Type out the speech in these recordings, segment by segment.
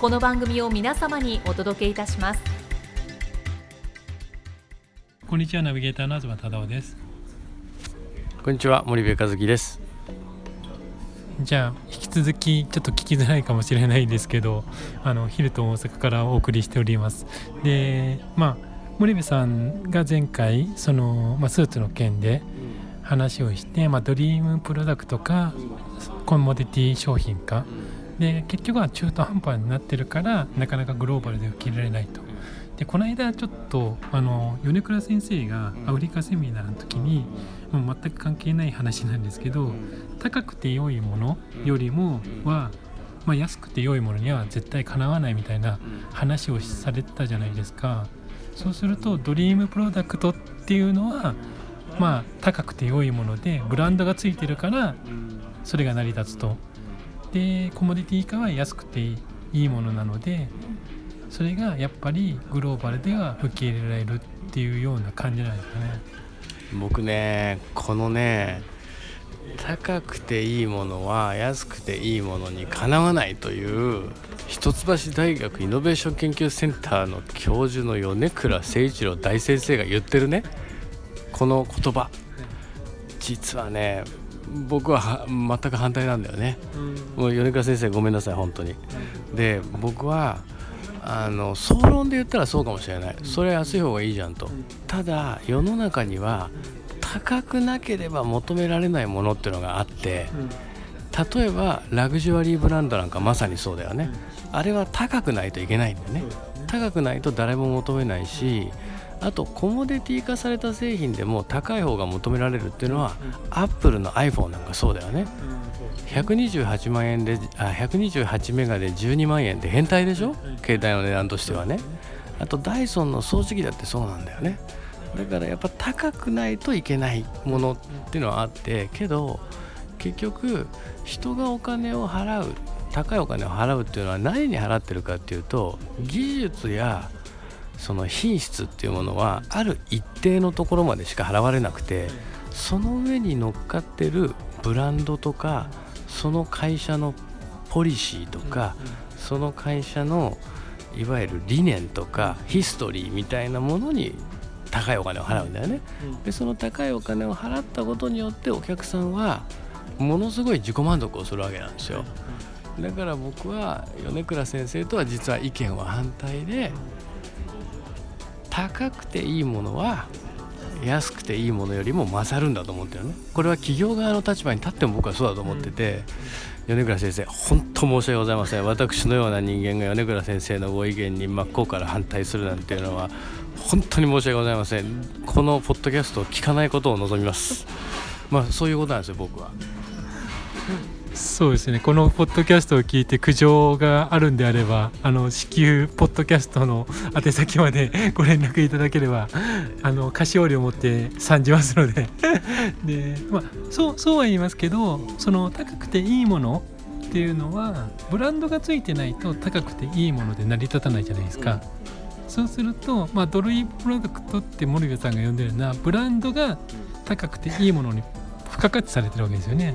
この番組を皆様にお届けいたします。こんにちは。ナビゲーターの東忠夫です。こんにちは。森部和樹です。じゃあ引き続きちょっと聞きづらいかもしれないですけどあのヒルトン大阪からお送りしております。でまあ森部さんが前回その、まあ、スーツの件で話をして、まあ、ドリームプロダクトかコモディティ商品かで結局は中途半端になってるからなかなかグローバルで受け入れられないと。でこの間ちょっとあの米倉先生がアフリカセミナーの時にもう全く関係ない話なんですけど高くて良いものよりもは、まあ、安くて良いものには絶対かなわないみたいな話をされてたじゃないですか。そうするとドリームプロダクトっていうのはまあ高くて良いものでブランドがついてるからそれが成り立つとでコモディティ化は安くていいものなのでそれがやっぱりグローバルでは受け入れられるっていうような感じなんですかね。僕ねこのね高くていいものは安くていいものにかなわないという一橋大学イノベーション研究センターの教授の米倉誠一郎大先生が言ってるねこの言葉。実はね僕は全く反対なんだよね、もう米倉先生ごめんなさい本当に。で僕はあの総論で言ったらそうかもしれない。それは安い方がいいじゃんと。ただ世の中には高くなければ求められないものっていうのがあって例えばラグジュアリーブランドなんかまさにそうだよね。あれは高くないといけないんだよね。高くないと誰も求めないしあとコモディティ化された製品でも高い方が求められるっていうのはアップルの iPhone なんかそうだよね。128万円であ128メガで12万円で変態でしょ？携帯の値段としてはね。あとダイソンの掃除機だってそうなんだよね。だからやっぱ高くないといけないものっていうのはあってけど結局人がお金を払う高いお金を払うっていうのは何に払ってるかっていうと技術やその品質っていうものはある一定のところまでしか払われなくてその上に乗っかってるブランドとかその会社のポリシーとかその会社のいわゆる理念とかヒストリーみたいなものに高いお金を払うんだよね。でその高いお金を払ったことによってお客さんはものすごい自己満足をするわけなんですよ。だから僕は米倉先生とは実は意見は反対で高くていいものは安くていいものよりも勝るんだと思ってるね。これは企業側の立場に立っても僕はそうだと思ってて、米倉先生本当申し訳ございません。私のような人間が米倉先生のご意見に真っ向から反対するなんていうのは本当に申し訳ございません。このポッドキャストを聞かないことを望みます。まあそういうことなんですよ僕は。そうですねこのポッドキャストを聞いて苦情があるんであればあの至急ポッドキャストの宛先までご連絡いただければあの菓子折りを持って参じますので で、まあ、そうそうは言いますけどその高くていいものっていうのはブランドがついてないと高くていいもので成り立たないじゃないですか。そうすると、まあ、ドルイプロダクトって森部さんが呼んでるようなブランドが高くていいものに付加価値されてるわけですよね。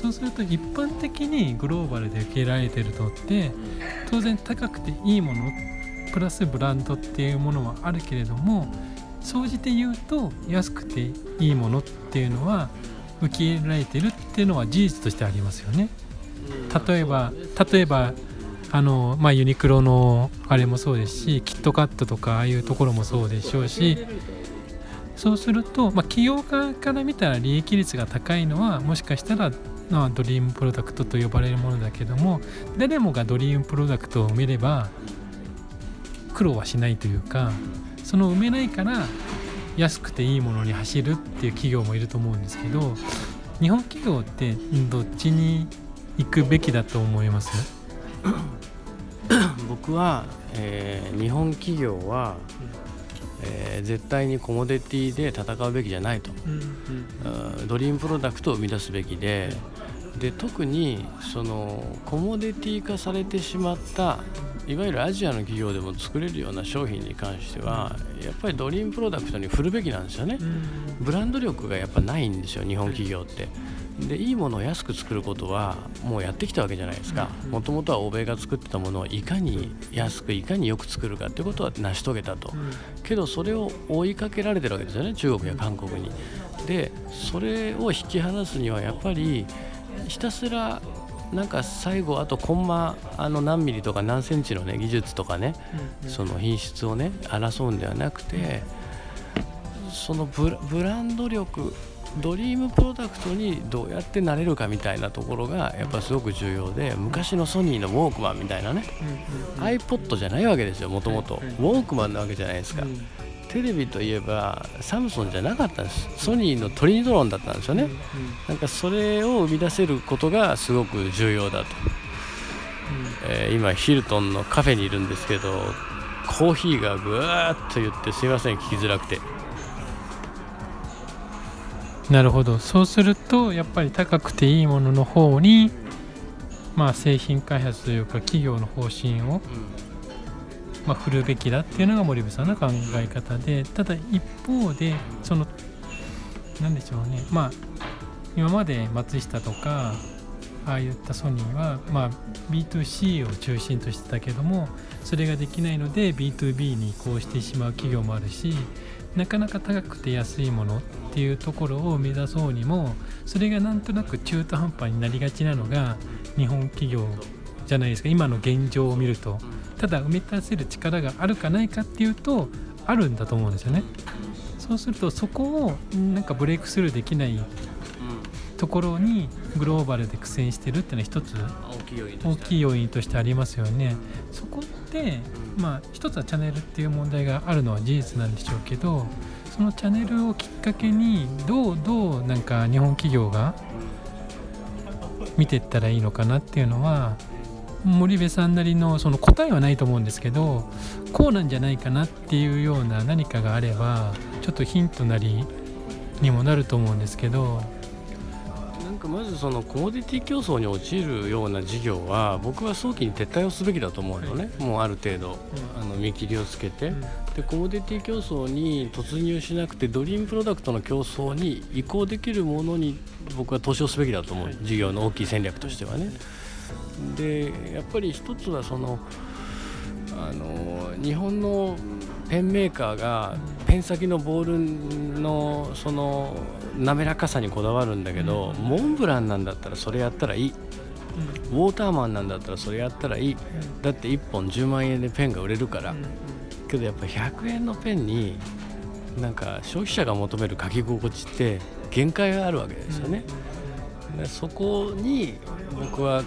そうすると一般的にグローバルで受けられてるのって当然高くていいものプラスブランドっていうものはあるけれども総じて言うと安くていいものっていうのは受け入れられてるっていうのは事実としてありますよね。例えば例えばあの、まあ、ユニクロのあれもそうですしキットカットとかああいうところもそうでしょうしそうすると、まあ、企業側から見たら利益率が高いのはもしかしたら、まあ、ドリームプロダクトと呼ばれるものだけども誰もがドリームプロダクトを埋めれば苦労はしないというかその埋めないから安くていいものに走るっていう企業もいると思うんですけど日本企業ってどっちに行くべきだと思います？僕は、えー日本企業は、えー絶対にコモディティで戦うべきじゃないと、うん。ドリームプロダクトを生み出すべきで。で特にそのコモディティ化されてしまったいわゆるアジアの企業でも作れるような商品に関してはやっぱりドリームプロダクトに振るべきなんですよね。ブランド力がやっぱないんですよ日本企業って。でいいものを安く作ることはもうやってきたわけじゃないですか。もともとは欧米が作ってたものをいかに安くいかによく作るかってことは成し遂げたと。けどそれを追いかけられてるわけですよね中国や韓国に。でそれを引き離すにはやっぱりひたすらなんか最後あとコンマあの何ミリとか何センチのね技術とかねその品質をね争うんではなくてそのブラブランド力ドリームプロダクトにどうやってなれるかみたいなところがやっぱすごく重要で昔のソニーのウォークマンみたいなね。iPod じゃないわけですよもともとウォークマンなわけじゃないですか。テレビといえばサムソンじゃなかったんです。ソニーのトリニトロンだったんですよね。なんかそれを生み出せることがすごく重要だと、えー今ヒルトンのカフェにいるんですけどコーヒーがぐわーっと言ってすいません聞きづらくてなるほど。そうするとやっぱり高くていいものの方にまあ製品開発というか企業の方針を、まあ、振るべきだっていうのが森部さんの考え方でただ一方でその何でしょうね。まあ今まで松下とかああいったソニーは、まあ、B2C を中心としてたけどもそれができないので B2B に移行してしまう企業もあるしなかなか高くて安いものっていうところを目指そうにもそれがなんとなく中途半端になりがちなのが日本企業じゃないですか。今の現状を見ると。ただ埋め出せる力があるかないかっていうとあるんだと思うんですよね。そうするとそこをなんかブレイクスルーできないところにグローバルで苦戦してるっていうのは一つ大きい要因と大してありますよね。そこって、まあ、一つはチャンネルっていう問題があるのは事実なんでしょうけどそのチャンネルをきっかけにどうどうなんか日本企業が見ていったらいいのかなっていうのは森部さんなりのその答えはないと思うんですけどこうなんじゃないかなっていうような何かがあればちょっとヒントなりにもなると思うんですけど。なんかまずそのコモディティ競争に陥るような事業は僕は早期に撤退をすべきだと思うのね、もうある程度あの見切りをつけて、でコモディティ競争に突入しなくてドリームプロダクトの競争に移行できるものに僕は投資をすべきだと思う、事業の大きい戦略としてはね。でやっぱり一つはそのあの日本のペンメーカーがペン先のボールのその滑らかさにこだわるんだけど、モンブランなんだったらそれやったらいい。ウォーターマンなんだったらそれやったらいい。だって1本10万円でペンが売れるから、けどやっぱ100円のペンになんか消費者が求める書き心地って限界があるわけですよね、でそこに僕は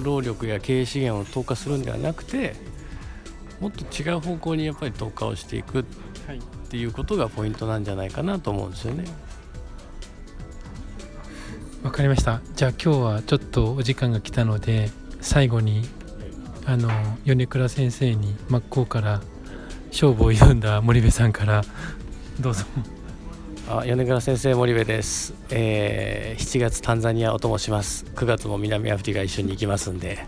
労力や経営資源を投下するんではなくてもっと違う方向にやっぱり投下をしていく。っていうことがポイントなんじゃないかなと思うんですよね。わかりました。じゃあ今日はちょっとお時間が来たので最後にあの米倉先生に真っ向から勝負を挑んだ森部さんからどうぞ。あ米倉先生森部です、えー7月タンザニアお供します。9月も南アフリカ一緒に行きますんで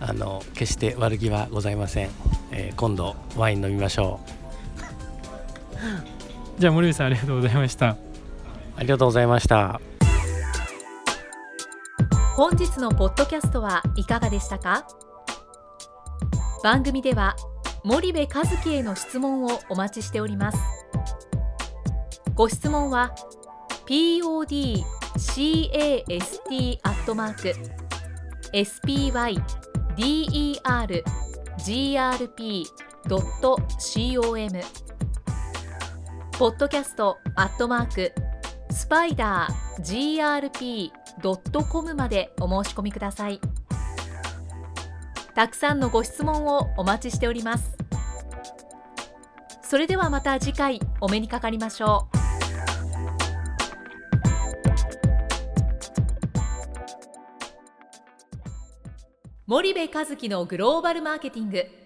あの決して悪気はございません、えー今度ワイン飲みましょうじゃあ森部さんありがとうございました。ありがとうございました。本日のポッドキャストはいかがでしたか？番組では森部和樹への質問をお待ちしております。ご質問は podcast ポッドキャストアットマークスパイダー GRP.com までお申し込みください。たくさんのご質問をお待ちしております。それではまた次回お目にかかりましょう。森部和樹のグローバルマーケティング。